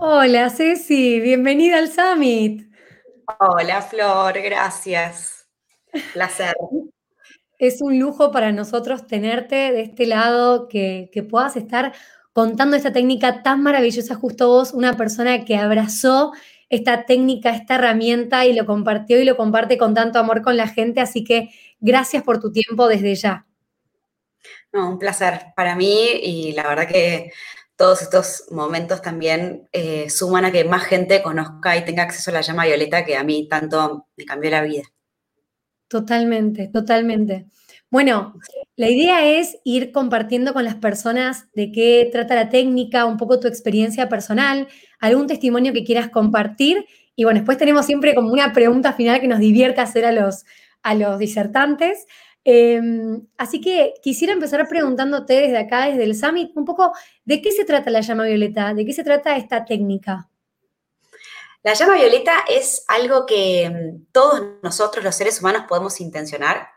Hola Ceci, bienvenida al Summit. Hola Flor, gracias. Placer. Es un lujo para nosotros tenerte de este lado, que, que puedas estar contando esta técnica tan maravillosa, justo vos, una persona que abrazó esta técnica, esta herramienta y lo compartió y lo comparte con tanto amor con la gente, así que gracias por tu tiempo desde ya. No, un placer para mí y la verdad que todos estos momentos también eh, suman a que más gente conozca y tenga acceso a la llama violeta que a mí tanto me cambió la vida. Totalmente, totalmente. Bueno, la idea es ir compartiendo con las personas de qué trata la técnica, un poco tu experiencia personal, algún testimonio que quieras compartir. Y bueno, después tenemos siempre como una pregunta final que nos divierta hacer a los, a los disertantes. Em, así que quisiera empezar preguntándote desde acá, desde el Summit, un poco de qué se trata la llama violeta, de qué se trata esta técnica. La llama violeta es algo que em, todos nosotros los seres humanos podemos intencionar,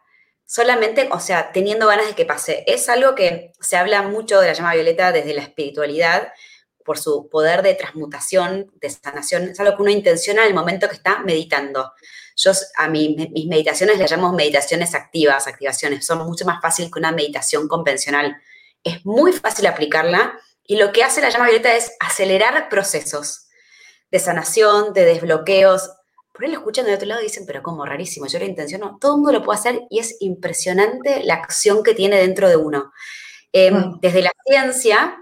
solamente, o sea, teniendo ganas de que pase. Es algo que se habla mucho de la llama violeta desde la espiritualidad, por su poder de transmutación, de sanación. Es algo que uno intenciona en el momento que está meditando. Yo a mí, mis meditaciones las llamo meditaciones activas, activaciones. Son mucho más fáciles que una meditación convencional. Es muy fácil aplicarla y lo que hace la llama violeta es acelerar procesos de sanación, de desbloqueos. Por ahí lo escuchan del otro lado y dicen, pero como rarísimo, yo lo intenciono. Todo el mundo lo puede hacer y es impresionante la acción que tiene dentro de uno. Em, desde la ciencia,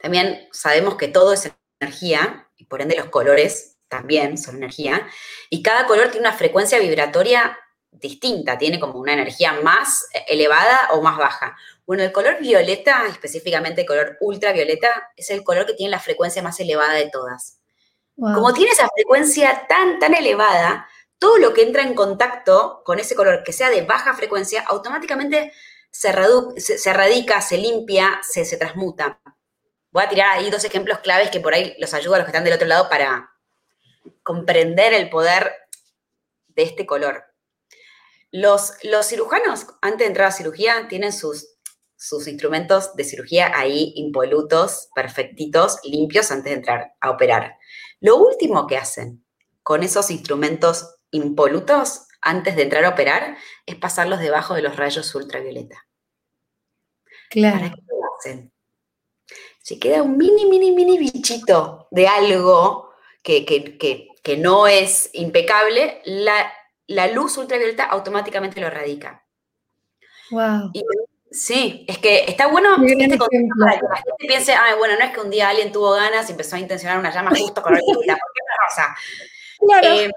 también sabemos que todo es energía y por ende los colores también son energía, y cada color tiene una frecuencia vibratoria distinta, tiene como una energía más elevada o más baja. Bueno, el color violeta, específicamente el color ultravioleta, es el color que tiene la frecuencia más elevada de todas. Como tiene esa frecuencia tan, tan elevada, todo lo que entra en contacto con ese color que sea de baja frecuencia, automáticamente se, se, radica, se limpia, se, se transmuta. Voy a tirar ahí dos ejemplos claves que por ahí los ayuda a los que están del otro lado para, comprender el poder de este color. Los, los cirujanos, antes de entrar a cirugía, tienen sus, sus instrumentos de cirugía ahí impolutos, perfectitos, limpios antes de entrar a operar. Lo último que hacen con esos instrumentos impolutos antes de entrar a operar es pasarlos debajo de los rayos ultravioleta. Claro. ¿Para qué lo hacen? Si queda un mini, mini, mini bichito de algo que, no es impecable, la, luz ultravioleta automáticamente lo radica. Wow. sí, es que está bueno este que la gente piense, ah, bueno, no es que un día alguien tuvo ganas y empezó a intencionar una llama justo con la ¿por qué rosa? Claro. Eh,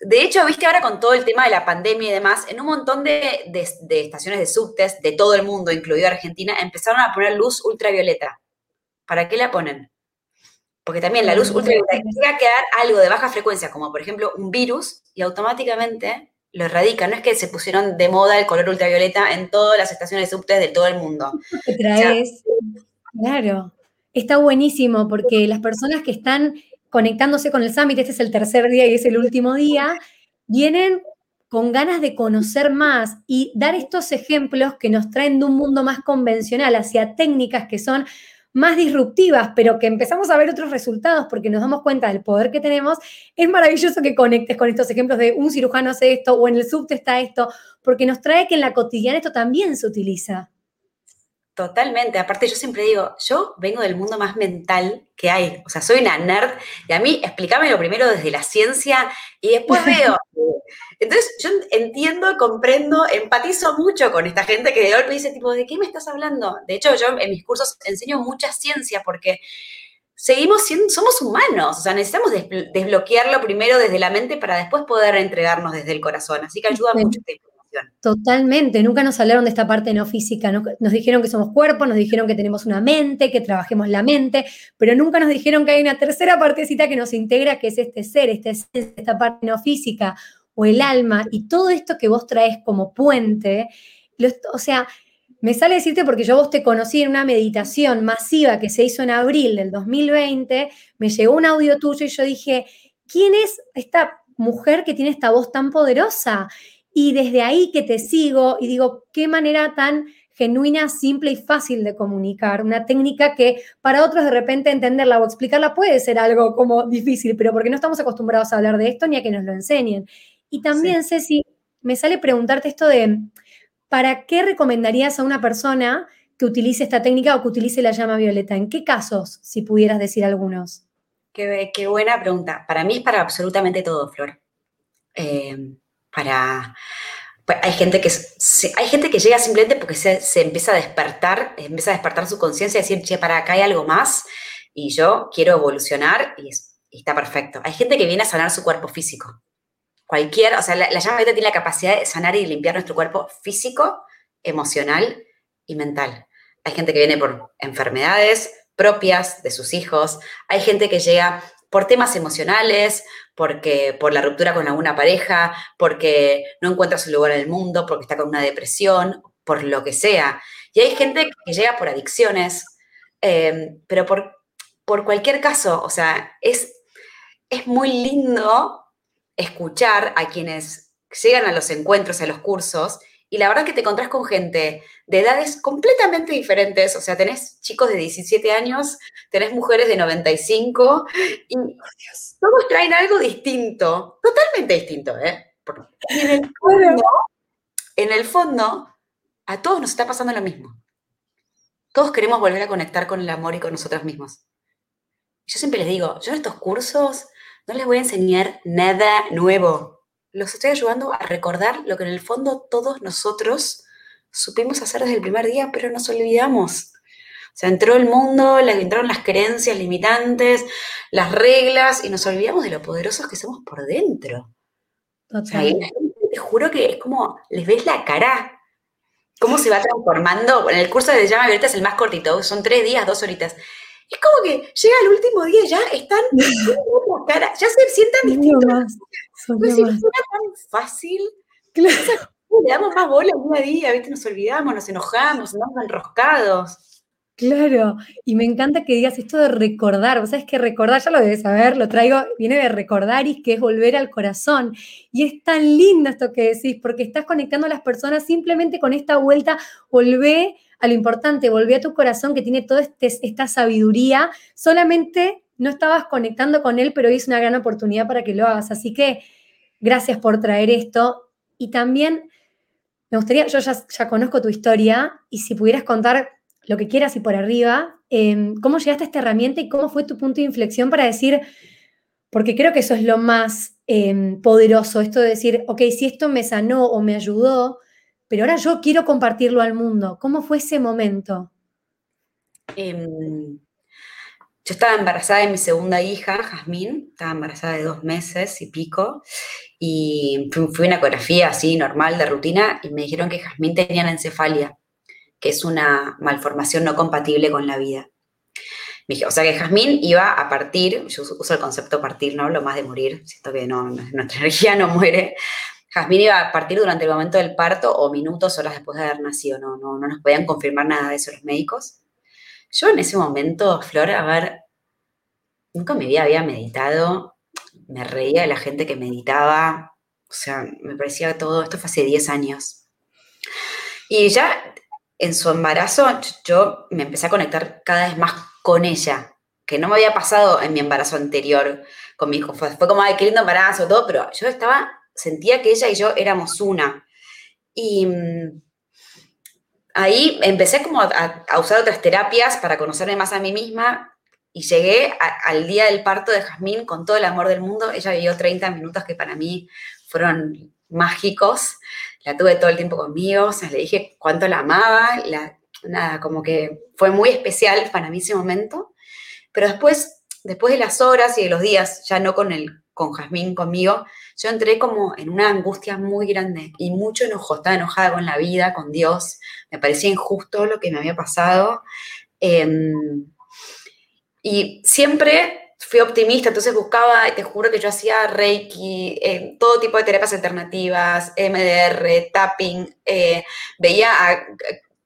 de hecho, viste ahora con todo el tema de la pandemia y demás, en un montón de, de, estaciones de subtes de todo el mundo, incluido Argentina, empezaron a poner luz ultravioleta. ¿Para qué la ponen? Porque también la luz ultravioleta llega a quedar algo de baja frecuencia, como por ejemplo un virus, y automáticamente lo erradica. No es que se pusieron de moda el color ultravioleta en todas las estaciones subtes de todo el mundo. ¿Qué traes? claro. Está buenísimo porque las personas que están conectándose con el Summit, este es el tercer día y es el último día, vienen con ganas de conocer más y dar estos ejemplos que nos traen de un mundo más convencional hacia técnicas que son más disruptivas, pero que empezamos a ver otros resultados porque nos damos cuenta del poder que tenemos, es maravilloso que conectes con estos ejemplos de un cirujano hace esto o en el subte está esto, porque nos trae que en la cotidiana esto también se utiliza. Totalmente. Aparte, yo siempre digo, yo vengo del mundo más mental que hay. O sea, soy una nerd y a mí explícame lo primero desde la ciencia y después veo. Entonces, yo entiendo, comprendo, empatizo mucho con esta gente que de golpe dice, tipo, ¿de qué me estás hablando? De hecho, yo en mis cursos enseño mucha ciencia porque seguimos siendo, somos humanos. O sea, necesitamos desbloquearlo primero desde la mente para después poder entregarnos desde el corazón. Así que ayuda mucho Totalmente, nunca nos hablaron de esta parte no física, nos dijeron que somos cuerpos, nos dijeron que tenemos una mente, que trabajemos la mente, pero nunca nos dijeron que hay una tercera partecita que nos integra, que es este ser, este esta parte no física o el alma, y todo esto que vos traes como puente, o sea, me sale decirte porque yo vos te conocí en una meditación masiva que se hizo en abril del 2020, me llegó un audio tuyo y yo dije, ¿quién es esta mujer que tiene esta voz tan poderosa? Y desde ahí que te sigo y digo, qué manera tan genuina, simple y fácil de comunicar, una técnica que para otros de repente entenderla o explicarla puede ser algo como difícil, pero porque no estamos acostumbrados a hablar de esto ni a que nos lo enseñen. Y también, Ceci, me sale preguntarte esto de, ¿para qué recomendarías a una persona que utilice esta técnica o que utilice la llama violeta? ¿En qué casos, si pudieras decir algunos? Qué, buena pregunta. Para mí es para absolutamente todo, Flor. Eh, para pues, hay gente que hay gente que llega simplemente porque se, empieza a despertar, empieza a despertar su conciencia y decir, che, para acá hay algo más y yo quiero evolucionar y, está perfecto. Hay gente que viene a sanar su cuerpo físico. Cualquier, o sea, la, llama violeta tiene la capacidad de sanar y limpiar nuestro cuerpo físico, emocional y mental. Hay gente que viene por enfermedades propias de sus hijos. Hay gente que llega por temas emocionales, porque por la ruptura con alguna pareja, porque no encuentra su lugar en el mundo, porque está con una depresión, por lo que sea. Y hay gente que llega por adicciones, eh, pero por, por cualquier caso, o sea, es, es muy lindo escuchar a quienes llegan a los encuentros, a los cursos, y la verdad que te encontrás con gente de edades completamente diferentes. O sea, tenés chicos de 17 años, tenés mujeres de 95 y todos traen algo distinto, totalmente distinto, ¿eh? Y en el, fondo, en el fondo, a todos nos está pasando lo mismo. Todos queremos volver a conectar con el amor y con nosotros mismos. Yo siempre les digo, yo en estos cursos no les voy a enseñar nada nuevo los estoy ayudando a recordar lo que en el fondo todos nosotros supimos hacer desde el primer día, pero nos olvidamos. O sea, entró el mundo, entraron las creencias limitantes, las reglas, y nos olvidamos de lo poderosos que somos por dentro. O sea, te juro que es como, les ves la cara, cómo se va transformando. En el curso de llama ahorita es el más cortito, son tres días, dos horitas. Es como que llega el último día y ya están cara, ya se sientan distintos. Pues si fuera tan fácil, claro. le damos más bola día a día, ¿viste? nos olvidamos, nos enojamos, nos enroscados. Claro, y me encanta que digas esto de recordar, vos sabes que recordar, ya lo debes saber, lo traigo, viene de recordar y que es volver al corazón. Y es tan lindo esto que decís, porque estás conectando a las personas simplemente con esta vuelta, volvé a lo importante, volvé a tu corazón que tiene toda este, esta sabiduría, solamente no estabas conectando con él, pero hoy es una gran oportunidad para que lo hagas. Así que gracias por traer esto. Y también me gustaría, yo ya, conozco tu historia, y si pudieras contar lo que quieras y por arriba, em, cómo llegaste a esta herramienta y cómo fue tu punto de inflexión para decir, porque creo que eso es lo más em, poderoso, esto de decir, ok, si esto me sanó o me ayudó, pero ahora yo quiero compartirlo al mundo. ¿Cómo fue ese momento? Em, yo estaba embarazada de mi segunda hija, Jazmín, estaba embarazada de dos meses y pico, y fui, una ecografía así normal de rutina y me dijeron que Jazmín tenía encefalia, que es una malformación no compatible con la vida. Me dije, o sea que Jazmín iba a partir, yo uso el concepto partir, no hablo más de morir, siento que no, nuestra energía no muere. Jazmín iba a partir durante el momento del parto o minutos, horas después de haber nacido, no, no, no nos podían confirmar nada de eso los médicos. Yo en ese momento, Flor, a ver, nunca me había, meditado, me reía de la gente que meditaba, o sea, me parecía todo, esto fue hace 10 años. Y ya en su embarazo yo me empecé a conectar cada vez más con ella, que no me había pasado en mi embarazo anterior con mi hijo. Fue, como, ay, lindo embarazo, todo, pero yo estaba, sentía que ella y yo éramos una. Y mm, ahí empecé como a, usar otras terapias para conocerme más a mí misma y llegué al día del parto de Jazmín con todo el amor del mundo. Ella vivió 30 minutos que para mí fueron mágicos. La tuve todo el tiempo conmigo, o le dije cuánto la amaba. nada, como que fue muy especial para mí ese momento. Pero después, después de las horas y de los días, ya no con el con Jazmín conmigo, yo entré como en una angustia muy grande y mucho enojo. Estaba enojada con la vida, con Dios. Me parecía injusto lo que me había pasado. Em, y siempre fui optimista, entonces buscaba, te juro que yo hacía Reiki, eh, todo tipo de terapias alternativas, MDR, tapping, eh, veía a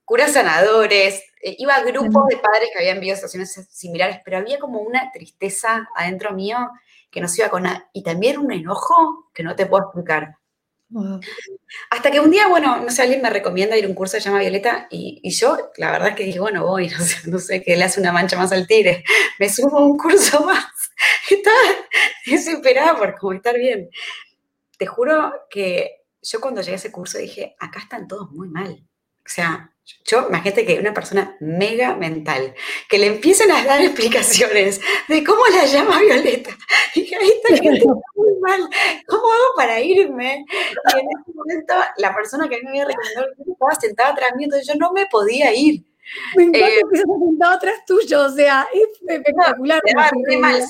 curas sanadores, eh, iba a grupos de padres que habían vivido situaciones similares, pero había como una tristeza adentro mío que no se iba con nada. Y también un enojo que no te puedo explicar. Hasta que un día, bueno, no sé, alguien me recomienda ir a un curso de llama Violeta y, yo, la verdad es que dije, bueno, voy, no sé, no que le hace una mancha más al tigre. Me subo a un curso más. Estaba desesperada por cómo estar bien. Te juro que yo cuando llegué a ese curso dije, acá están todos muy mal. O sea, yo, imagínate que una persona mega mental, que le empiecen a dar explicaciones de cómo la llama Violeta. Y dije, ahí está gente muy mal, ¿cómo hago para irme? Y en ese momento, la persona que a mí me había recomendado estaba sentada atrás mío, entonces yo no me podía ir. Me encanta eh, que se sentado atrás tuyo, o sea, es espectacular. No, mal,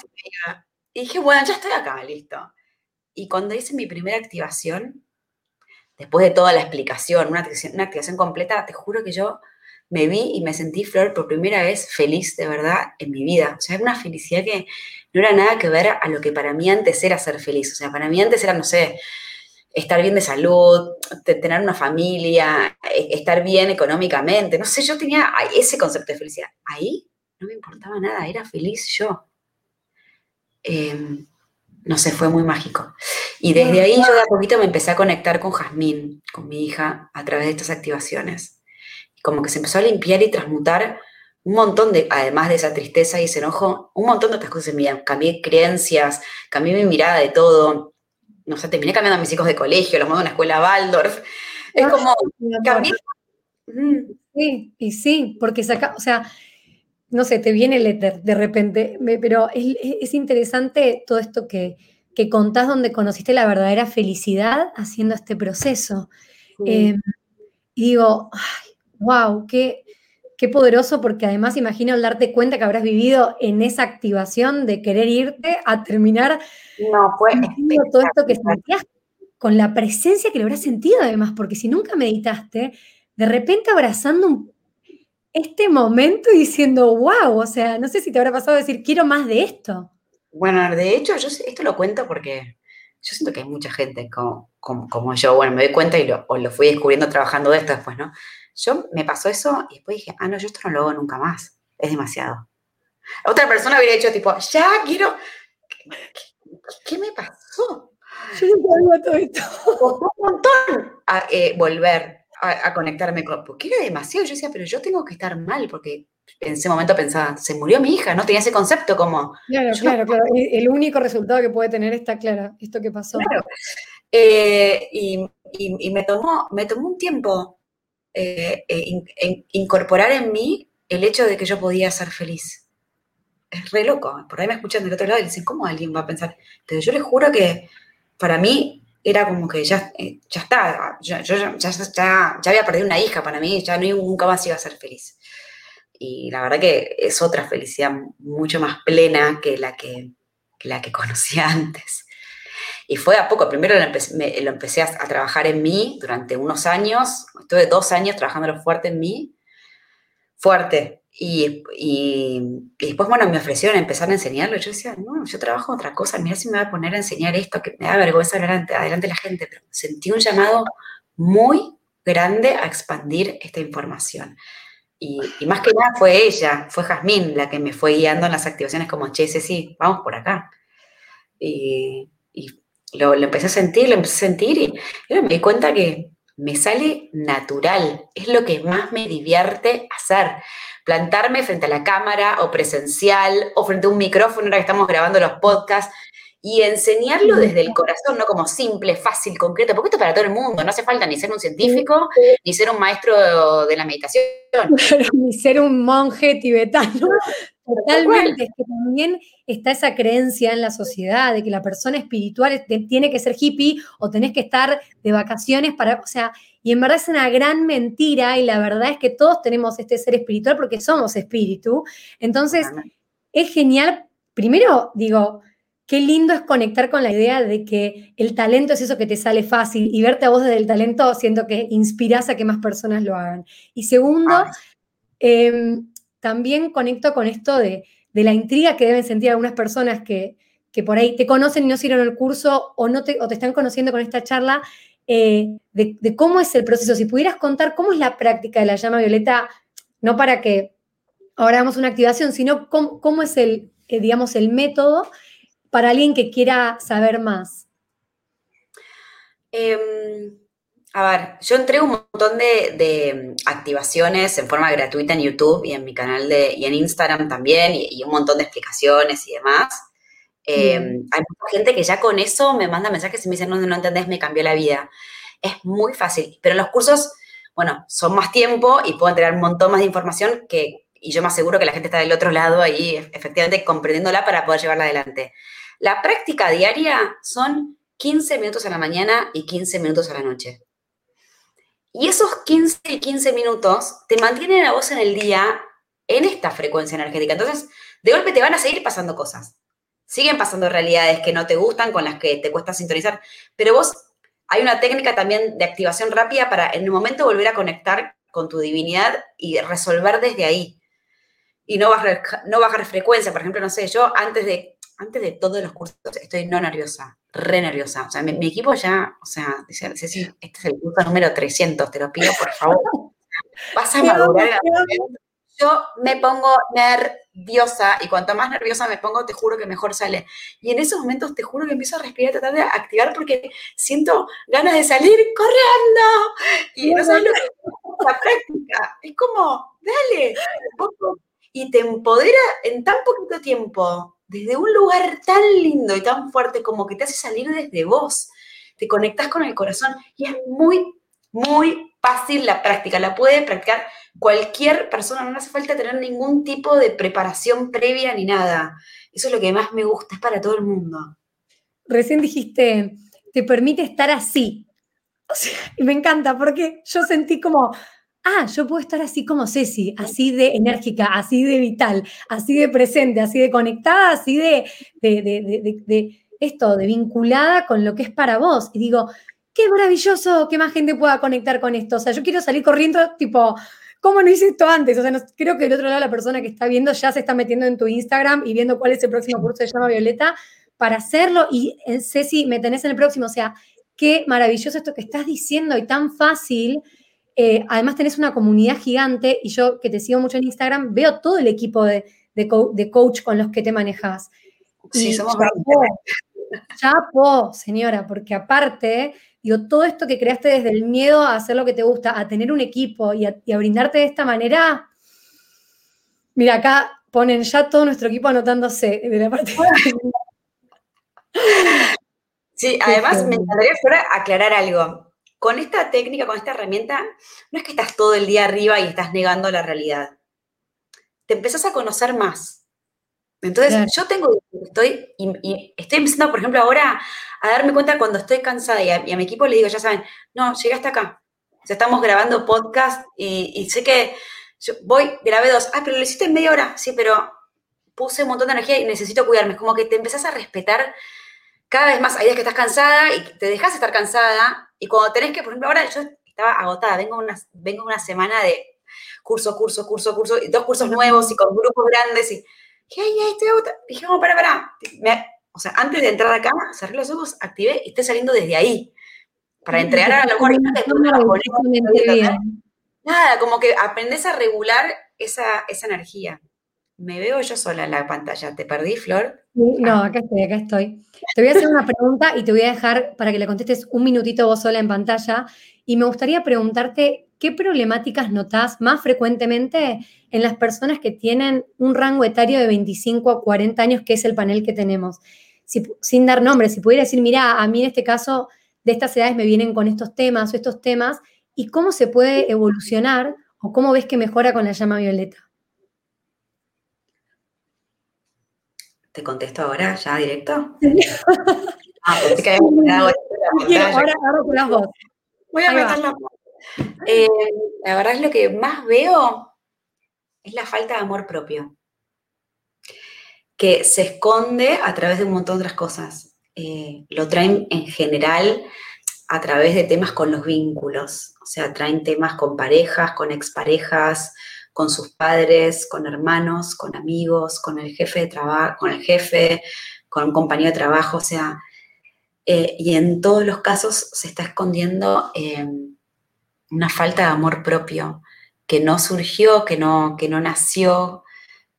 y dije, bueno, ya estoy acá, listo. Y cuando hice mi primera activación, después de toda la explicación, una activación, completa, te juro que yo me vi y me sentí, Flor, por primera vez feliz de verdad en mi vida. O sea, era una felicidad que no era nada que ver a lo que para mí antes era ser feliz. O sea, para mí antes era, no sé, estar bien de salud, tener una familia, e, estar bien económicamente. No sé, yo tenía ese concepto de felicidad. Ahí no me importaba nada, era feliz yo. Em, no sé, fue muy mágico. Y desde ahí yo de a poquito me empecé a conectar con Jazmín, con mi hija, a través de estas activaciones. Como que se empezó a limpiar y transmutar un montón de, además de esa tristeza y ese enojo, un montón de otras cosas en mi vida. Cambié creencias, cambié mi mirada de todo. No sé, terminé cambiando a mis hijos de colegio, los mando a una escuela Waldorf. Es como, cambié. Sí, y sí, porque saca, o sea, no sé, te viene el éter de repente, pero es, interesante todo esto que, que, contás donde conociste la verdadera felicidad haciendo este proceso. Em, y digo, wow, qué, qué poderoso, porque además imagino el darte cuenta que habrás vivido en esa activación de querer irte a terminar no, fue todo esto que sentías con la presencia que lo habrás sentido además, porque si nunca meditaste, de repente abrazando un este momento diciendo, wow, o sea, no sé si te habrá pasado decir, quiero más de esto. Bueno, de hecho, yo esto lo cuento porque yo siento que hay mucha gente como, como, yo, bueno, me doy cuenta y lo, o lo fui descubriendo trabajando de esto después, ¿no? Yo me pasó eso y después dije, ah, no, yo esto no lo hago nunca más, es demasiado. Otra persona hubiera dicho tipo, ya quiero, ¿qué, me pasó? Yo todo esto. un montón a eh, volver, a, conectarme con, porque era demasiado, yo decía, pero yo tengo que estar mal, porque en ese momento pensaba, se murió mi hija, no tenía ese concepto como... Claro, claro, claro, el único resultado que puede tener está claro, esto que pasó. Claro. Eh, y, me, tomó, me tomó un tiempo eh, eh, incorporar en mí el hecho de que yo podía ser feliz. Es re loco, por ahí me escuchan del otro lado y dicen, ¿cómo alguien va a pensar? Pero yo les juro que para mí era como que ya, eh, ya está, yo, ya, ya, había perdido una hija para mí, ya no, nunca más iba a ser feliz. Y la verdad que es otra felicidad mucho más plena que la que, la que conocía antes. Y fue a poco, primero lo empecé, lo empecé a, a, trabajar en mí durante unos años, estuve dos años trabajándolo fuerte en mí, fuerte, y, después, bueno, me ofrecieron empezar a enseñarlo. Yo decía, no, yo trabajo otra cosa, mira si me voy a poner a enseñar esto, que me da vergüenza hablar adelante de la gente, pero sentí un llamado muy grande a expandir esta información. Y, más que nada fue ella, fue Jazmín la que me fue guiando en las activaciones como, che, sí, vamos por acá. Y, lo, empecé a sentir, lo empecé a sentir y, y me di cuenta que me sale natural, es lo que más me divierte hacer plantarme frente a la cámara o presencial o frente a un micrófono ahora que estamos grabando los podcasts y enseñarlo desde el corazón, no como simple, fácil, concreto, porque esto es para todo el mundo, no hace falta ni ser un científico, ni ser un maestro de la meditación. ni ser un monje tibetano. Totalmente, es que también está esa creencia en la sociedad de que la persona espiritual tiene que ser hippie o tenés que estar de vacaciones para, o sea, y en verdad es una gran mentira y la verdad es que todos tenemos este ser espiritual porque somos espíritu. Entonces, es genial, primero digo, qué lindo es conectar con la idea de que el talento es eso que te sale fácil y verte a vos desde el talento siento que inspiras a que más personas lo hagan. Y segundo, también conecto con esto de, la intriga que deben sentir algunas personas que, por ahí te conocen y no siguieron el curso o, no te, o te están conociendo con esta charla eh, de, cómo es el proceso. Si pudieras contar cómo es la práctica de la llama violeta, no para que ahora hagamos una activación, sino cómo, es el, eh, digamos, el método para alguien que quiera saber más. Em, a ver, yo entrego un montón de, activaciones en forma gratuita en YouTube y en mi canal de, y en Instagram también, y, un montón de explicaciones y demás. Em, hay mucha gente que ya con eso me manda mensajes y me dicen, no, no entendés, me cambió la vida. Es muy fácil, pero los cursos, bueno, son más tiempo y puedo entregar un montón más de información que, y yo me aseguro que la gente está del otro lado ahí, efectivamente comprendiéndola para poder llevarla adelante. La práctica diaria son 15 minutos a la mañana y 15 minutos a la noche. Y esos 15 y 15 minutos te mantienen a vos en el día en esta frecuencia energética. Entonces, de golpe te van a seguir pasando cosas. Siguen pasando realidades que no te gustan, con las que te cuesta sintonizar, pero vos hay una técnica también de activación rápida para en un momento volver a conectar con tu divinidad y resolver desde ahí. Y no bajar, no bajar frecuencia. Por ejemplo, no sé, yo antes de antes de todos los cursos estoy no nerviosa, re nerviosa. O sea, mi, equipo ya, o sea, dice, este es el curso número 300, te lo pido por favor. Vas a madurar. Yo me pongo nerviosa y cuanto más nerviosa me pongo, te juro que mejor sale. Y en esos momentos te juro que empiezo a respirar, tratar de activar porque siento ganas de salir corriendo. Y no sabes lo que es la práctica. Es como, dale, y te empodera en tan poquito tiempo desde un lugar tan lindo y tan fuerte como que te hace salir desde vos. Te conectas con el corazón y es muy, muy fácil la práctica. La puede practicar cualquier persona, no hace falta tener ningún tipo de preparación previa ni nada. Eso es lo que más me gusta, es para todo el mundo. Recién dijiste, te permite estar así. y me encanta porque yo sentí como, ah, yo puedo estar así como Ceci, así de enérgica, así de vital, así de presente, así de conectada, así de, de, esto, de vinculada con lo que es para vos. Y digo, qué maravilloso que más gente pueda conectar con esto. O sea, yo quiero salir corriendo, tipo, ¿cómo no hice esto antes? O sea, creo que del otro lado la persona que está viendo ya se está metiendo en tu Instagram y viendo cuál es el próximo curso de llama Violeta para hacerlo. Y eh, Ceci, me tenés en el próximo. O sea, qué maravilloso esto que estás diciendo y tan fácil eh, además tenés una comunidad gigante y yo que te sigo mucho en Instagram, veo todo el equipo de, coach con los que te manejas. Sí, somos chapo, señora, porque aparte, digo, todo esto que creaste desde el miedo a hacer lo que te gusta, a tener un equipo y a, brindarte de esta manera, mira, acá ponen ya todo nuestro equipo anotándose de la parte. Sí, además me encantaría aclarar algo con esta técnica, con esta herramienta, no es que estás todo el día arriba y estás negando la realidad. Te empezás a conocer más. Entonces, yo tengo, estoy, y, estoy empezando, por ejemplo, ahora a darme cuenta cuando estoy cansada y a, mi equipo le digo, ya saben, no, llegué hasta acá. O estamos grabando podcast y, sé que yo voy, grabé dos, ah, pero lo hiciste en media hora, sí, pero puse un montón de energía y necesito cuidarme. Es como que te empezás a respetar cada vez más. Hay días que estás cansada y te dejas estar cansada y cuando tenés que, por ejemplo, ahora yo estaba agotada, vengo una, vengo una semana de curso, curso, curso, curso, y dos cursos nuevos y con grupos grandes y dije, ay, ay, estoy agotada. Dije, no, para, para. o sea, antes de entrar acá, cerré los ojos, activé y estoy saliendo desde ahí. Para entregar a la mejor Nada, como que aprendes a regular esa, esa energía. Me veo yo sola en la pantalla. ¿Te perdí, Flor? No, acá estoy, acá estoy. Te voy a hacer una pregunta y te voy a dejar para que le contestes un minutito vos sola en pantalla. Y me gustaría preguntarte qué problemáticas notás más frecuentemente en las personas que tienen un rango etario de 25 a 40 años, que es el panel que tenemos. sin dar nombres, si pudiera decir, mira, a mí en este caso de estas edades me vienen con estos temas o estos temas, y cómo se puede evolucionar o cómo ves que mejora con la llama violeta. ¿Te contesto ahora, ya directo? ah, pues que ahora, ahora con las voz. Voy a meter la eh, La verdad es lo que más veo es la falta de amor propio, que se esconde a través de un montón de otras cosas. Eh, lo traen en general a través de temas con los vínculos, o sea, traen temas con parejas, con exparejas, con sus padres, con hermanos, con amigos, con el jefe de trabajo, con el jefe, con un compañero de trabajo, o sea, eh, y en todos los casos se está escondiendo em, una falta de amor propio que no surgió, que no, que no nació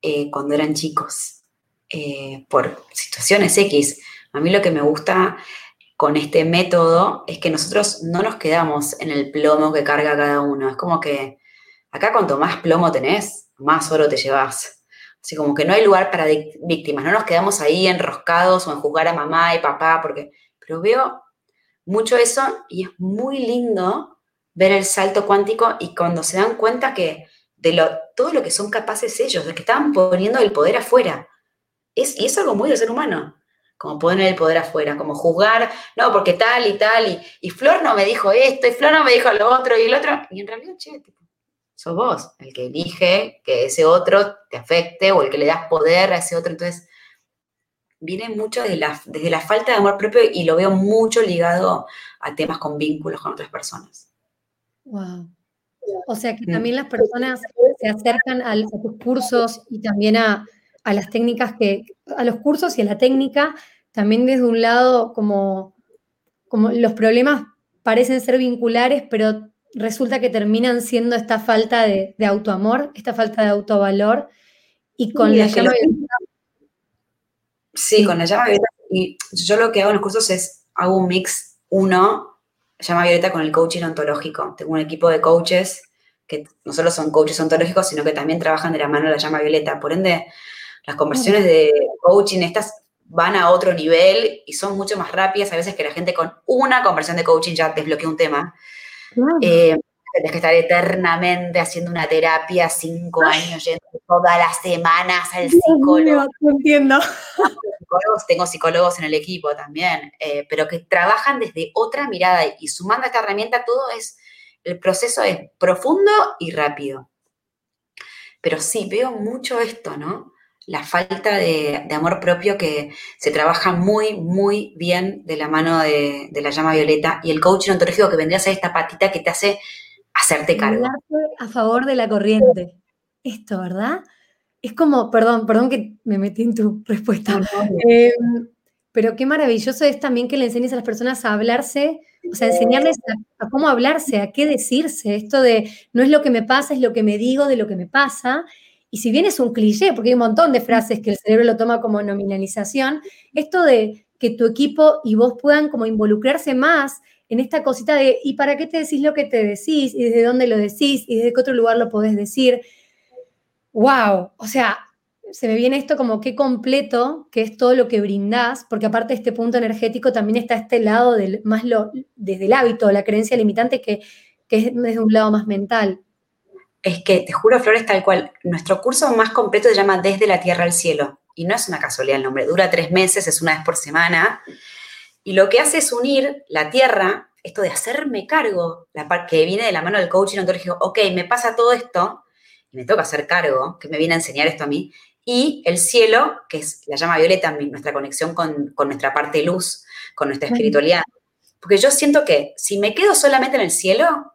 eh, cuando eran chicos, eh, por situaciones X. A mí lo que me gusta con este método es que nosotros no nos quedamos en el plomo que carga cada uno. Es como que acá cuanto más plomo tenés, más oro te llevas. Así como que no hay lugar para víctimas, no nos quedamos ahí enroscados o en juzgar a mamá y papá, porque, pero veo mucho eso y es muy lindo ver el salto cuántico y cuando se dan cuenta que de todo lo que son capaces ellos, de que estaban poniendo el poder afuera. Es, y es algo muy del ser humano, como poner el poder afuera, como juzgar, no, porque tal y tal, y, y Flor no me dijo esto, y Flor no me dijo lo otro, y el otro, y en realidad, che, sos vos el que elige que ese otro te afecte o el que le das poder a ese otro. Entonces, viene mucho desde la, desde la falta de amor propio y lo veo mucho ligado a temas con vínculos con otras personas. Wow. O sea que mm. también las personas se acercan a, los cursos y también a, a, las técnicas que, a los cursos y a la técnica, también desde un lado como, como los problemas parecen ser vinculares, pero resulta que terminan siendo esta falta de, autoamor, esta falta de autovalor, y con la llama violeta. Sí, con la llama violeta. Y yo lo que hago en los cursos es, hago un mix, uno, llama violeta con el coaching ontológico. Tengo un equipo de coaches que no solo son coaches ontológicos, sino que también trabajan de la mano de la llama violeta. Por ende, las conversiones de coaching, estas van a otro nivel y son mucho más rápidas. A veces que la gente con una conversión de coaching ya desbloquea un tema. Eh, tienes que estar eternamente haciendo una terapia, cinco años, yendo todas las semanas al psicólogo. No, entiendo. tengo psicólogos en el equipo también, eh, pero que trabajan desde otra mirada y sumando esta herramienta todo es, el proceso es profundo y rápido. Pero sí, veo mucho esto, ¿no? La falta de, amor propio que se trabaja muy, muy bien de la mano de, la llama violeta y el coaching ontológico que vendría a ser esta patita que te hace hacerte cargo. A favor de la corriente. Esto, ¿verdad? Es como, perdón, perdón que me metí en tu respuesta. Em, pero qué maravilloso es también que le enseñes a las personas a hablarse, o sea, enseñarles a, cómo hablarse, a qué decirse. Esto de no es lo que me pasa, es lo que me digo de lo que me pasa. Y si bien es un cliché, porque hay un montón de frases que el cerebro lo toma como nominalización, esto de que tu equipo y vos puedan como involucrarse más en esta cosita de ¿y para qué te decís lo que te decís? ¿Y desde dónde lo decís? ¿Y desde qué otro lugar lo podés decir? ¡Wow! O sea, se me viene esto como qué completo que es todo lo que brindás, porque aparte de este punto energético también está este lado del, más lo, desde el hábito, la creencia limitante que, que es desde un lado más mental es que, te juro, Flores, tal cual, nuestro curso más completo se llama Desde la Tierra al Cielo. Y no es una casualidad el nombre, dura tres meses, es una vez por semana. Y lo que hace es unir la Tierra, esto de hacerme cargo, la parte que viene de la mano del coaching ontológico, ok, me pasa todo esto, y me toca hacer cargo, que me viene a enseñar esto a mí, y el cielo, que es la llama violeta, nuestra conexión con, con nuestra parte luz, con nuestra espiritualidad. Porque yo siento que si me quedo solamente en el cielo,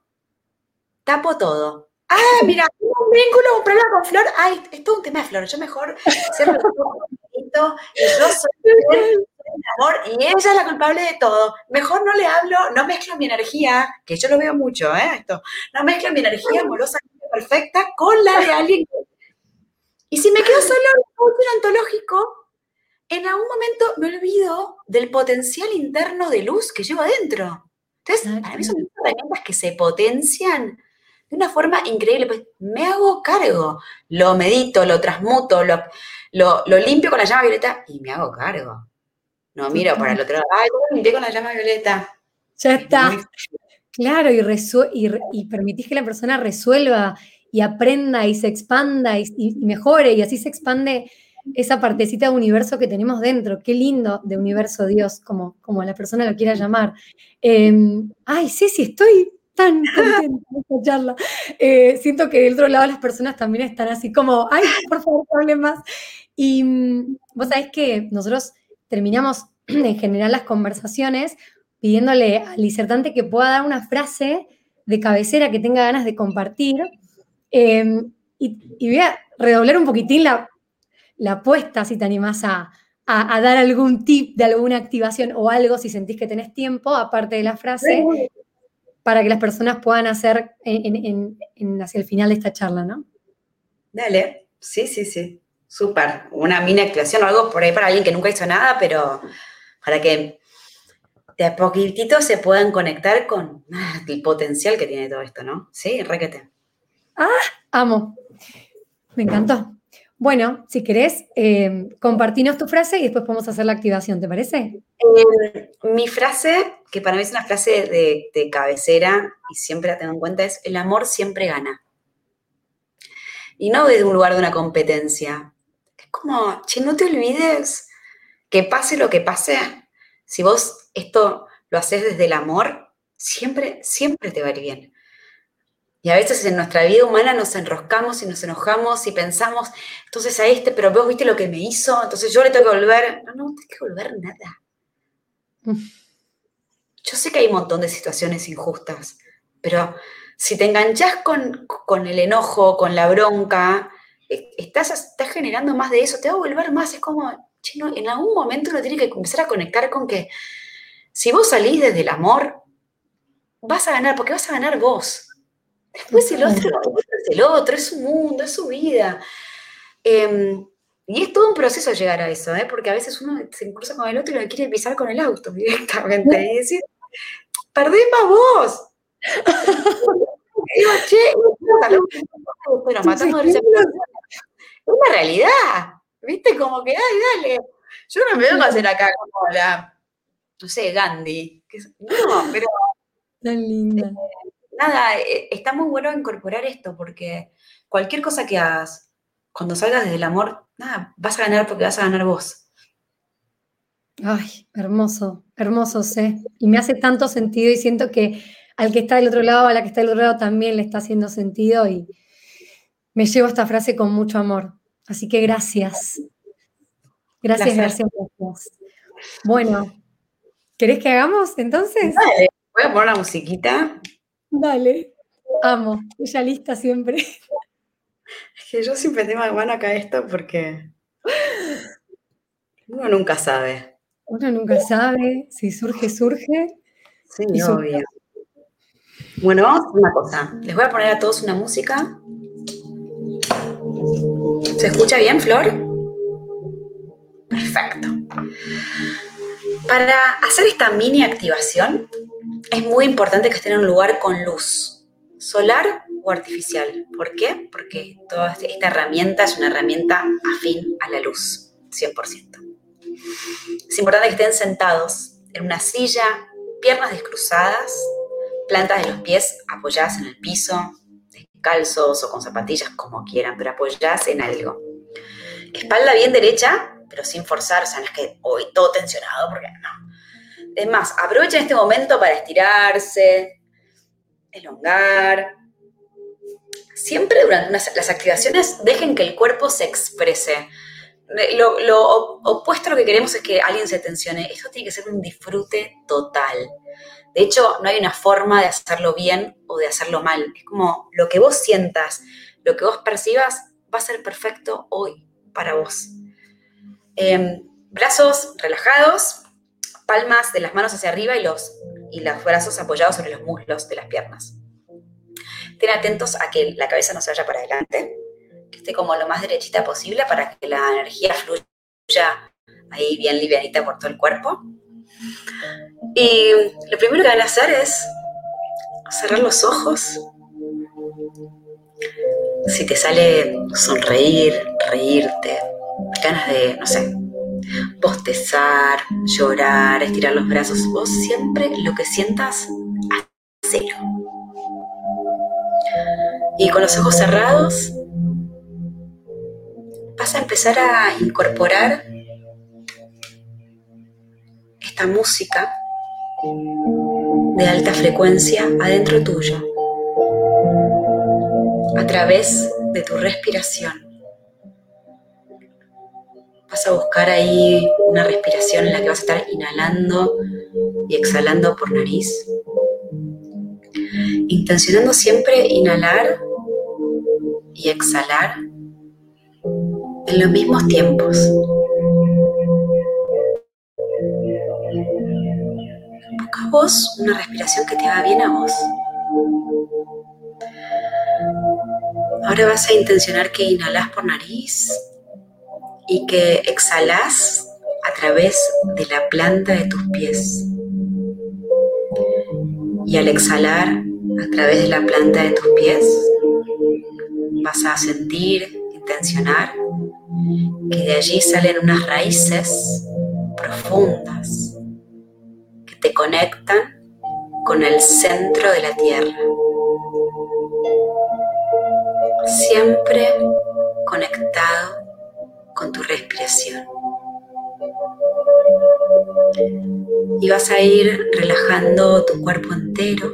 tapo todo Ah, mira, un vínculo, un problema con Flor. Ay, es todo un tema de Flor. Yo mejor cierro los ojos y yo soy el amor y ella es la culpable de todo. Mejor no le hablo, no mezclo mi energía, que yo lo veo mucho, ¿eh? Esto. No mezclo mi energía amorosamente perfecta con la de alguien. Y si me quedo solo en un ontológico, en algún momento me olvido del potencial interno de luz que llevo adentro. Entonces, para mí son herramientas que se potencian de una forma increíble. Pues me hago cargo, lo medito, lo transmuto, lo, lo, limpio con la llama violeta y me hago cargo. No miro para el otro lado, ay, ¿cómo limpié con la llama violeta? Ya está. Claro, y, y, permitís que la persona resuelva y aprenda y se expanda y, mejore y así se expande esa partecita de universo que tenemos dentro. Qué lindo de universo Dios, como, como la persona lo quiera llamar. Em, ay, sí, sí, estoy tan contenta de esta charla. Eh, siento que del otro lado las personas también están así como, ay, por favor, hable más. Y mm, vos sabés que nosotros terminamos en general las conversaciones pidiéndole al disertante que pueda dar una frase de cabecera que tenga ganas de compartir. Em, y, voy a redoblar un poquitín la, la apuesta si te animás a, a, dar algún tip de alguna activación o algo si sentís que tenés tiempo, aparte de la frase, para que las personas puedan hacer hacia el final de esta charla, ¿no? Dale, sí, sí, sí, súper. Una mini activación o algo por ahí para alguien que nunca hizo nada, pero para que de a poquitito se puedan conectar con el potencial que tiene todo esto, ¿no? Sí, requete. Ah, amo. Me encantó. Bueno, si querés, eh, compartinos tu frase y después podemos hacer la activación, ¿te parece? Eh, mi frase, que para mí es una frase de, de, cabecera y siempre la tengo en cuenta, es el amor siempre gana. Y no desde un lugar de una competencia. Es como, che, no te olvides que pase lo que pase. Si vos esto lo haces desde el amor, siempre, siempre te va a ir bien. Y a veces en nuestra vida humana nos enroscamos y nos enojamos y pensamos, entonces a este, pero vos viste lo que me hizo, entonces yo le tengo que volver. No, no, no tienes que volver nada. Mm. Yo sé que hay un montón de situaciones injustas, pero si te enganchás con, con el enojo, con la bronca, e, estás, estás generando más de eso, te va a volver más. Es como, chino, en algún momento uno tiene que empezar a conectar con que si vos salís desde el amor, vas a ganar, porque vas a ganar vos. Después el otro es el otro, es su mundo, es su vida. Em, y es todo un proceso llegar a eso, ¿eh? porque a veces uno se cruza con el otro y lo quiere pisar con el auto directamente. Y decir, perdés más vos. digo, che, pero matamos Es una realidad. ¿Viste? Como que, ay, dale. Yo no me vengo a hacer acá como la, no sé, Gandhi. No, pero. Tan linda nada, eh, está muy bueno incorporar esto porque cualquier cosa que hagas, cuando salgas desde el amor, nada, vas a ganar porque vas a ganar vos. Ay, hermoso, hermoso, sé. Y me hace tanto sentido y siento que al que está del otro lado, a la que está del otro lado también le está haciendo sentido y me llevo esta frase con mucho amor. Así que gracias. Gracias, gracias, gracias. Bueno, ¿querés que hagamos entonces? voy a poner la musiquita Dale, amo, ella lista siempre. Es que yo siempre tengo mano acá esto porque uno nunca sabe. Uno nunca sabe, si surge, surge. Sí, obvio. Bueno, vamos a hacer una cosa. Les voy a poner a todos una música. ¿Se escucha bien, Flor? Perfecto. Para hacer esta mini activación, es muy importante que estén en un lugar con luz, solar o artificial. ¿Por qué? Porque toda esta herramienta es una herramienta afín a la luz, 100%. Es importante que estén sentados en una silla, piernas descruzadas, plantas de los pies apoyadas en el piso, descalzos o con zapatillas, como quieran, pero apoyadas en algo. Espalda bien derecha, pero sin forzar, o sea, no es que hoy todo tensionado, porque no es más, aprovechen este momento para estirarse, elongar. Siempre durante las activaciones dejen que el cuerpo se exprese. Lo, opuesto a lo que queremos es que alguien se tensione. Esto tiene que ser un disfrute total. De hecho, no hay una forma de hacerlo bien o de hacerlo mal. Es como lo que vos sientas, lo que vos percibas, va a ser perfecto hoy para vos. Em, brazos relajados, palmas de las manos hacia arriba y los, y los brazos apoyados sobre los muslos de las piernas. Estén atentos a que la cabeza no se vaya para adelante, que esté como lo más derechita posible para que la energía fluya ahí bien livianita por todo el cuerpo. Y lo primero que van a hacer es cerrar los ojos. Si te sale sonreír, reírte, ganas de, no sé, bostezar, llorar, estirar los brazos, vos siempre lo que sientas, hacelo. Y con los ojos cerrados, vas a empezar a incorporar esta música de alta frecuencia adentro tuyo, a través de tu respiración. Vas a buscar ahí una respiración en la que vas a estar inhalando y exhalando por nariz. Intencionando siempre inhalar y exhalar en los mismos tiempos. Busca vos una respiración que te haga bien a vos. Ahora vas a intencionar que inhalas por nariz y que exhalas a través de la planta de tus pies. Y al exhalar a través de la planta de tus pies, vas a sentir, intencionar, que de allí salen unas raíces profundas que te conectan con el centro de la tierra. Siempre conectado con tu respiración. Y vas a ir relajando tu cuerpo entero,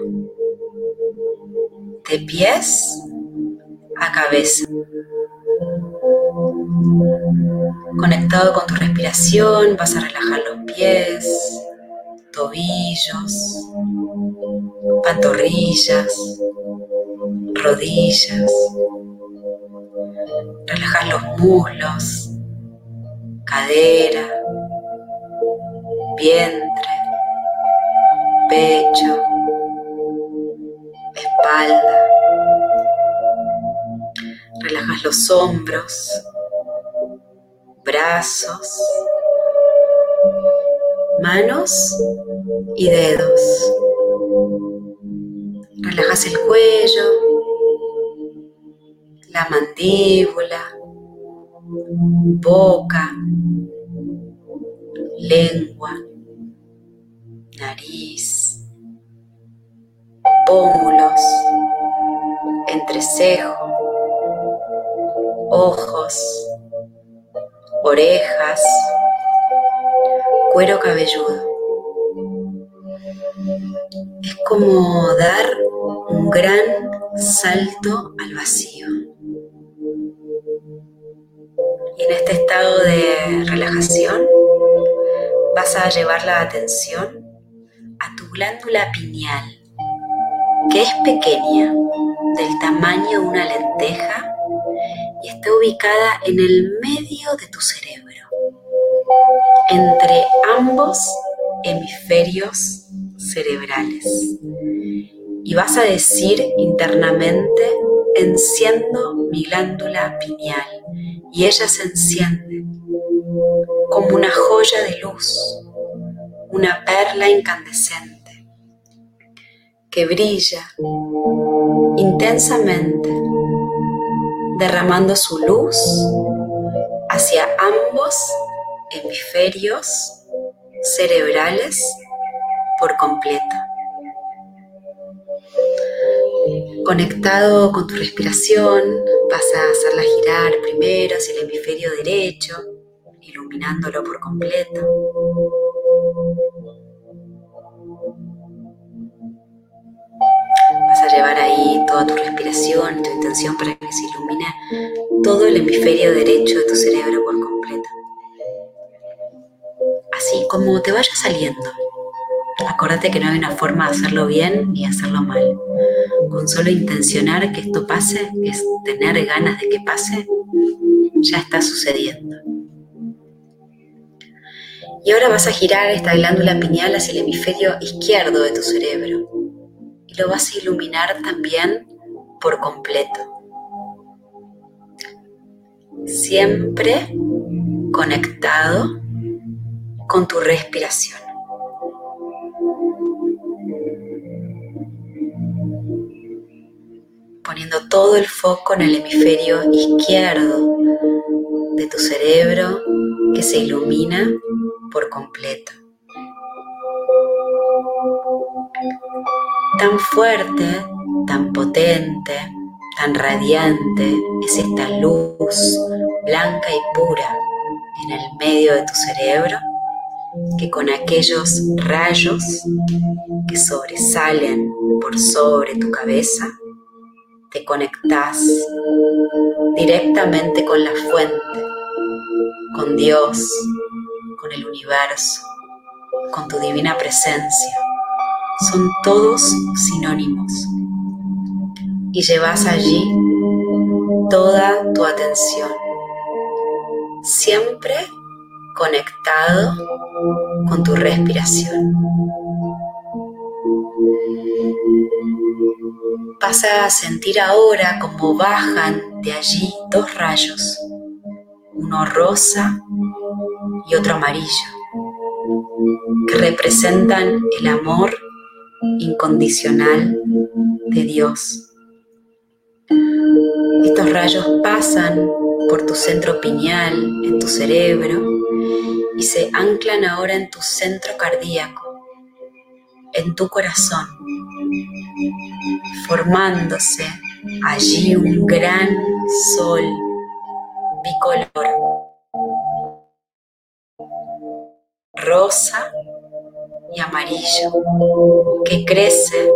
de pies a cabeza. Conectado con tu respiración, vas a relajar los pies, tobillos, pantorrillas, rodillas. Relajar los muslos, cadera, vientre, pecho, espalda. Relajas los hombros, brazos, manos y dedos. Relajas el cuello, la mandíbula, boca, lengua, nariz, pómulos, entrecejo, ojos, orejas, cuero cabelludo. Es como dar un gran salto al vacío. En este estado de relajación vas a llevar la atención a tu glándula pineal, que es pequeña, del tamaño de una lenteja y está ubicada en el medio de tu cerebro, entre ambos hemisferios cerebrales. Y vas a decir internamente, enciendo mi glándula pineal y ella se enciende como una joya de luz, una perla incandescente que brilla intensamente, derramando su luz hacia ambos hemisferios cerebrales por completo. Conectado con tu respiración, vas a hacerla girar primero hacia el hemisferio derecho, iluminándolo por completo. Vas a llevar ahí toda tu respiración, tu intención para que se ilumine todo el hemisferio derecho de tu cerebro por completo. Así como te vaya saliendo. Acordate que no hay una forma de hacerlo bien ni hacerlo mal. Con solo intencionar que esto pase, que es tener ganas de que pase, ya está sucediendo. Y ahora vas a girar esta glándula pineal hacia el hemisferio izquierdo de tu cerebro y lo vas a iluminar también por completo. Siempre conectado con tu respiración. Poniendo todo el foco en el hemisferio izquierdo de tu cerebro que se ilumina por completo. Tan fuerte, tan potente, tan radiante es esta luz blanca y pura en el medio de tu cerebro que con aquellos rayos que sobresalen por sobre tu cabeza, te conectas directamente con la fuente, con Dios, con el universo, con tu divina presencia. Son todos sinónimos. Y llevas allí toda tu atención, siempre conectado con tu respiración. Vas a sentir ahora como bajan de allí dos rayos, uno rosa y otro amarillo, que representan el amor incondicional de Dios. Estos rayos pasan por tu centro pineal en tu cerebro y se anclan ahora en tu centro cardíaco, en tu corazón, formándose allí un gran sol bicolor, rosa y amarillo, que crece,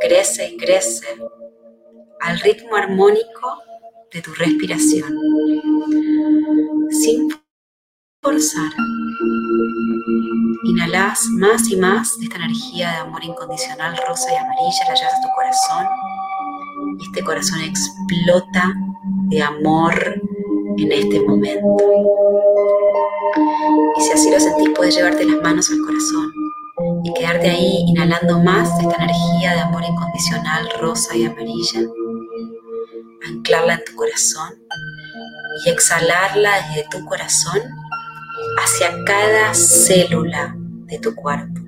crece y crece al ritmo armónico de tu respiración, sin forzar. Inhalas más y más de esta energía de amor incondicional rosa y amarilla, la llevas a tu corazón y este corazón explota de amor en este momento. Y si así lo sentís, puedes llevarte las manos al corazón y quedarte ahí inhalando más de esta energía de amor incondicional rosa y amarilla anclarla en tu corazón y exhalarla desde tu corazón hacia cada célula de tu cuerpo.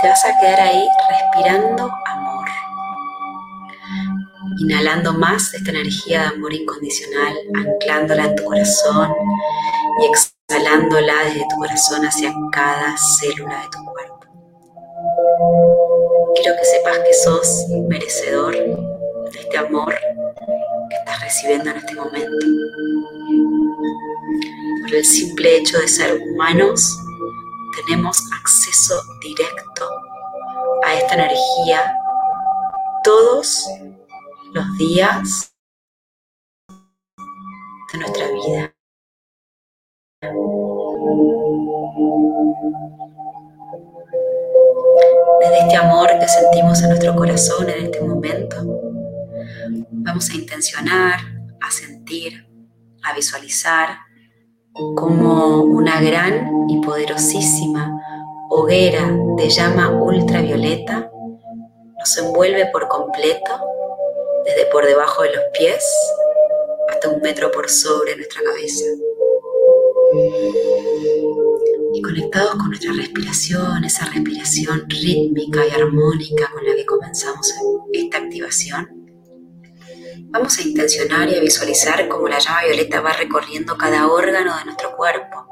Te vas a quedar ahí respirando amor, inhalando más de esta energía de amor incondicional, anclándola en tu corazón y exhalándola desde tu corazón hacia cada célula de tu cuerpo. Quiero que sepas que sos merecedor de este amor que estás recibiendo en este momento. Por el simple hecho de ser humanos, tenemos acceso directo a esta energía todos los días de nuestra vida. Desde este amor que sentimos en nuestro corazón en este momento, vamos a intencionar, a sentir, a visualizar como una gran y poderosísima hoguera de llama ultravioleta nos envuelve por completo, desde por debajo de los pies hasta un metro por sobre nuestra cabeza. Y conectados con nuestra respiración, esa respiración rítmica y armónica con la que comenzamos esta activación, Vamos a intencionar y a visualizar cómo la llama violeta va recorriendo cada órgano de nuestro cuerpo,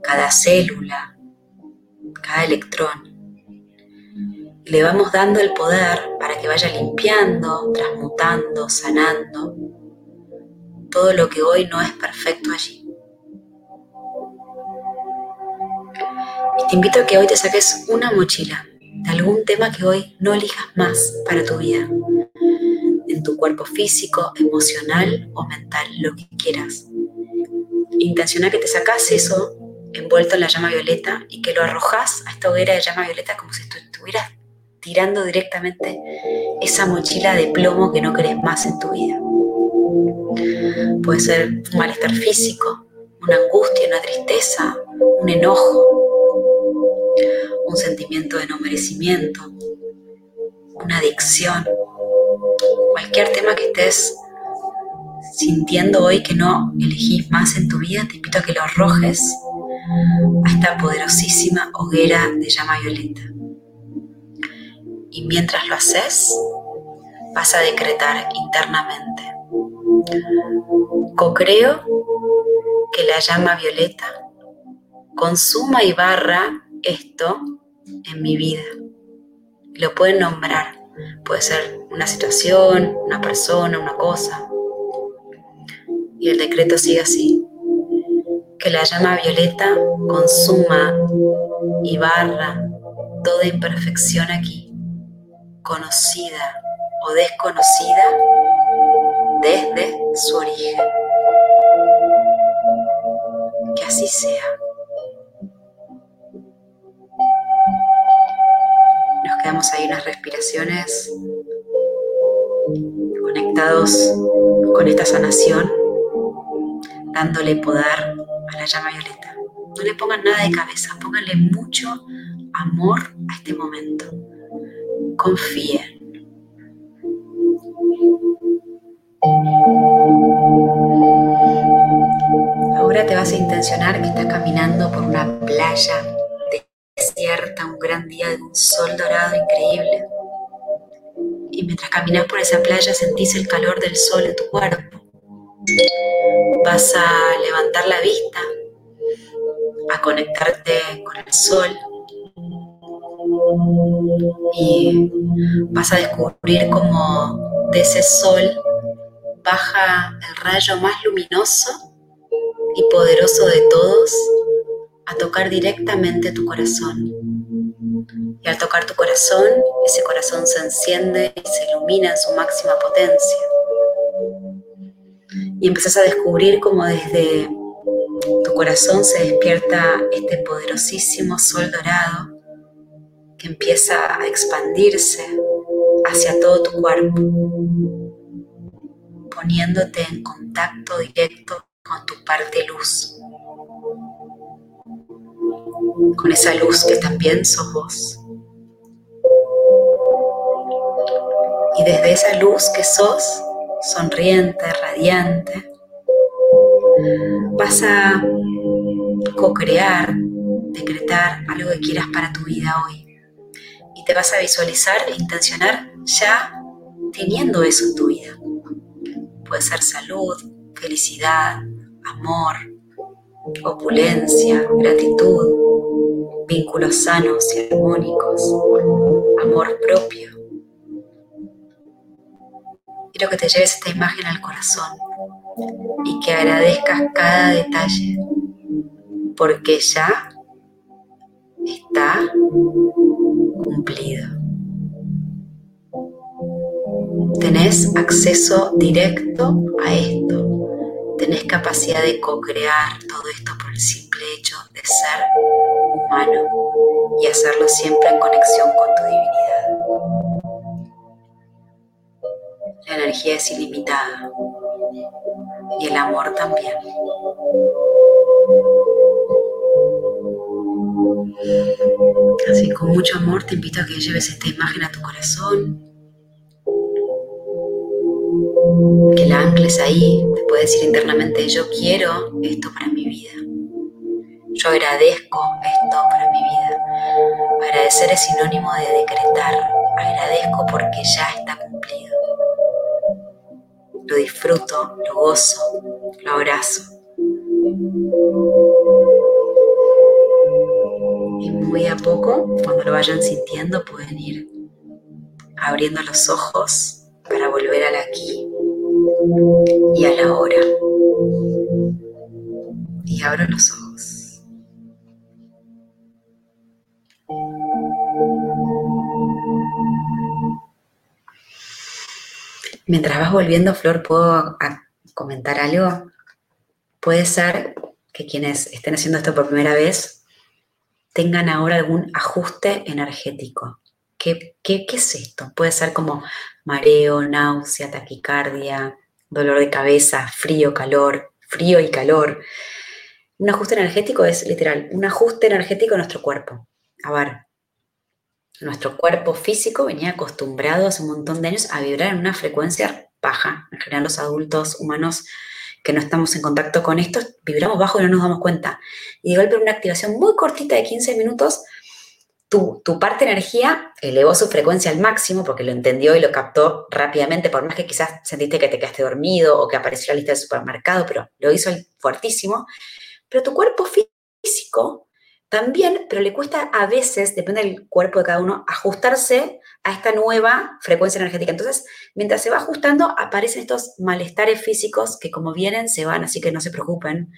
cada célula, cada electrón. Y le vamos dando el poder para que vaya limpiando, transmutando, sanando todo lo que hoy no es perfecto allí. Y te invito a que hoy te saques una mochila de algún tema que hoy no elijas más para tu vida tu cuerpo físico, emocional o mental, lo que quieras. Intenciona que te sacas eso envuelto en la llama violeta y que lo arrojas a esta hoguera de llama violeta como si estuvieras tirando directamente esa mochila de plomo que no querés más en tu vida. Puede ser un malestar físico, una angustia, una tristeza, un enojo, un sentimiento de no merecimiento, una adicción, cualquier tema que estés sintiendo hoy que no elegís más en tu vida, te invito a que lo arrojes a esta poderosísima hoguera de llama violeta. Y mientras lo haces, vas a decretar internamente. Co-creo que la llama violeta consuma y barra esto en mi vida. Lo pueden nombrar Puede ser una situación, una persona, una cosa. Y el decreto sigue así. Que la llama violeta consuma y barra toda imperfección aquí, conocida o desconocida desde su origen. Que así sea. quedamos ahí unas respiraciones conectados con esta sanación, dándole poder a la llama violeta. No le pongan nada de cabeza, pónganle mucho amor a este momento. Confíen. Ahora te vas a intencionar que estás caminando por una playa desierta un gran día de un sol dorado increíble. Y mientras caminas por esa playa sentís el calor del sol en tu cuerpo. Vas a levantar la vista, a conectarte con el sol y vas a descubrir cómo de ese sol baja el rayo más luminoso y poderoso de todos a tocar directamente tu corazón. Y al tocar tu corazón, ese corazón se enciende y se ilumina en su máxima potencia. Y empiezas a descubrir cómo desde tu corazón se despierta este poderosísimo sol dorado que empieza a expandirse hacia todo tu cuerpo, poniéndote en contacto directo con tu parte luz, con esa luz que también sos vos. Y desde esa luz que sos, sonriente, radiante, vas a co-crear, decretar algo que quieras para tu vida hoy. Y te vas a visualizar e intencionar ya teniendo eso en tu vida. Puede ser salud, felicidad, amor, opulencia, gratitud, vínculos sanos y armónicos, amor propio. Quiero que te lleves esta imagen al corazón y que agradezcas cada detalle, porque ya está cumplido. Tenés acceso directo a esto. Tenés capacidad de co-crear todo esto por el simple hecho de ser humano y hacerlo siempre en conexión con tu divinidad. La energía es ilimitada y el amor también. Así con mucho amor te invito a que lleves esta imagen a tu corazón, que la ancles ahí, te puedes decir internamente, yo quiero esto para mi vida. Yo agradezco esto para mi vida. Agradecer es sinónimo de decretar. Agradezco porque ya está cumplido. Lo disfruto, lo gozo, lo abrazo. Y muy a poco, cuando lo vayan sintiendo, pueden ir abriendo los ojos para volver al aquí y a la hora. Y abro los ojos. Mientras vas volviendo, Flor, ¿puedo comentar algo? Puede ser que quienes estén haciendo esto por primera vez tengan ahora algún ajuste energético. ¿Qué, qué, qué es esto? Puede ser como mareo, náusea, taquicardia, dolor de cabeza, frío, calor, frío y calor. Un ajuste energético es literal, un ajuste energético en nuestro cuerpo. A ver, nuestro cuerpo físico venía acostumbrado hace un montón de años a vibrar en una frecuencia baja. En general los adultos humanos que no estamos en contacto con esto, vibramos bajo y no nos damos cuenta. Y de golpe una activación muy cortita de 15 minutos, tu, tu, parte energía elevó su frecuencia al máximo porque lo entendió y lo captó rápidamente, por más que quizás sentiste que te quedaste dormido o que apareció la lista del supermercado, pero lo hizo fuertísimo. Pero tu cuerpo físico también, pero le cuesta a veces, depende del cuerpo de cada uno, ajustarse a esta nueva frecuencia energética. Entonces, mientras se va ajustando, aparecen estos malestares físicos que como vienen, se van, así que no se preocupen.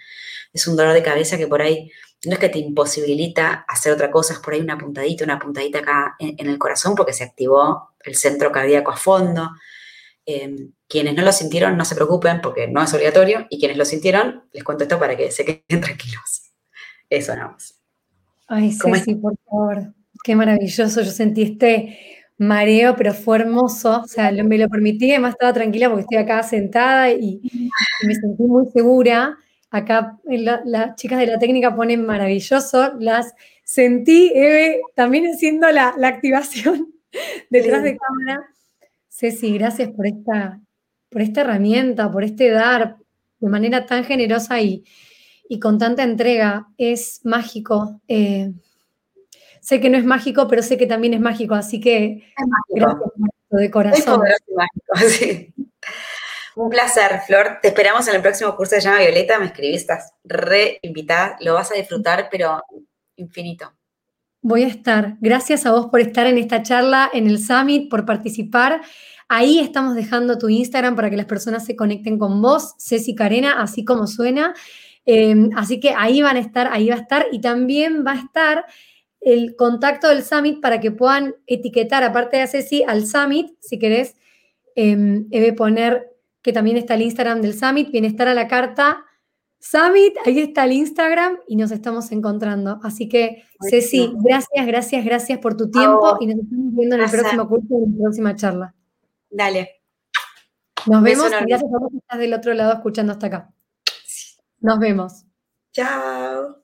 Es un dolor de cabeza que por ahí no es que te imposibilita hacer otra cosa, es por ahí una puntadita, una puntadita acá en, el corazón porque se activó el centro cardíaco a fondo. Em, quienes no lo sintieron, no se preocupen porque no es obligatorio y quienes lo sintieron, les cuento esto para que se queden tranquilos. Eso nada más. Ay, sí, por favor. Qué maravilloso. Yo sentí este mareo, pero fue hermoso. O sea, me lo permití, además estaba tranquila porque estoy acá sentada y, me sentí muy segura. Acá las chicas de la técnica ponen maravilloso. Las sentí, Eve, también haciendo la, activación detrás de cámara. Ceci, gracias por esta, por esta herramienta, por este dar de manera tan generosa y, y con tanta entrega. Es mágico. Eh, Sé que no es mágico, pero sé que también es mágico, así que gracias de corazón. Un placer, Flor. Te esperamos en el próximo curso de Llama Violeta. Me escribiste, estás re invitada. Lo vas a disfrutar, pero infinito. Voy a estar. Gracias a vos por estar en esta charla, en el Summit, por participar. Ahí estamos dejando tu Instagram para que las personas se conecten con vos, Ceci Carena, así como suena. Em, así que ahí van a estar, ahí va a estar. Y también va a estar el contacto del Summit para que puedan etiquetar, aparte de Ceci, al Summit, si querés, eh, poner que también está el Instagram del Summit, Bienestar a la Carta. Summit, ahí está el Instagram y nos estamos encontrando. Así que, Ceci, gracias, gracias, gracias por tu tiempo y nos estamos viendo en el próximo curso, en la próxima charla. Dale. Nos vemos y gracias a vos que estás del otro lado escuchando hasta acá. Nos vemos. Chao.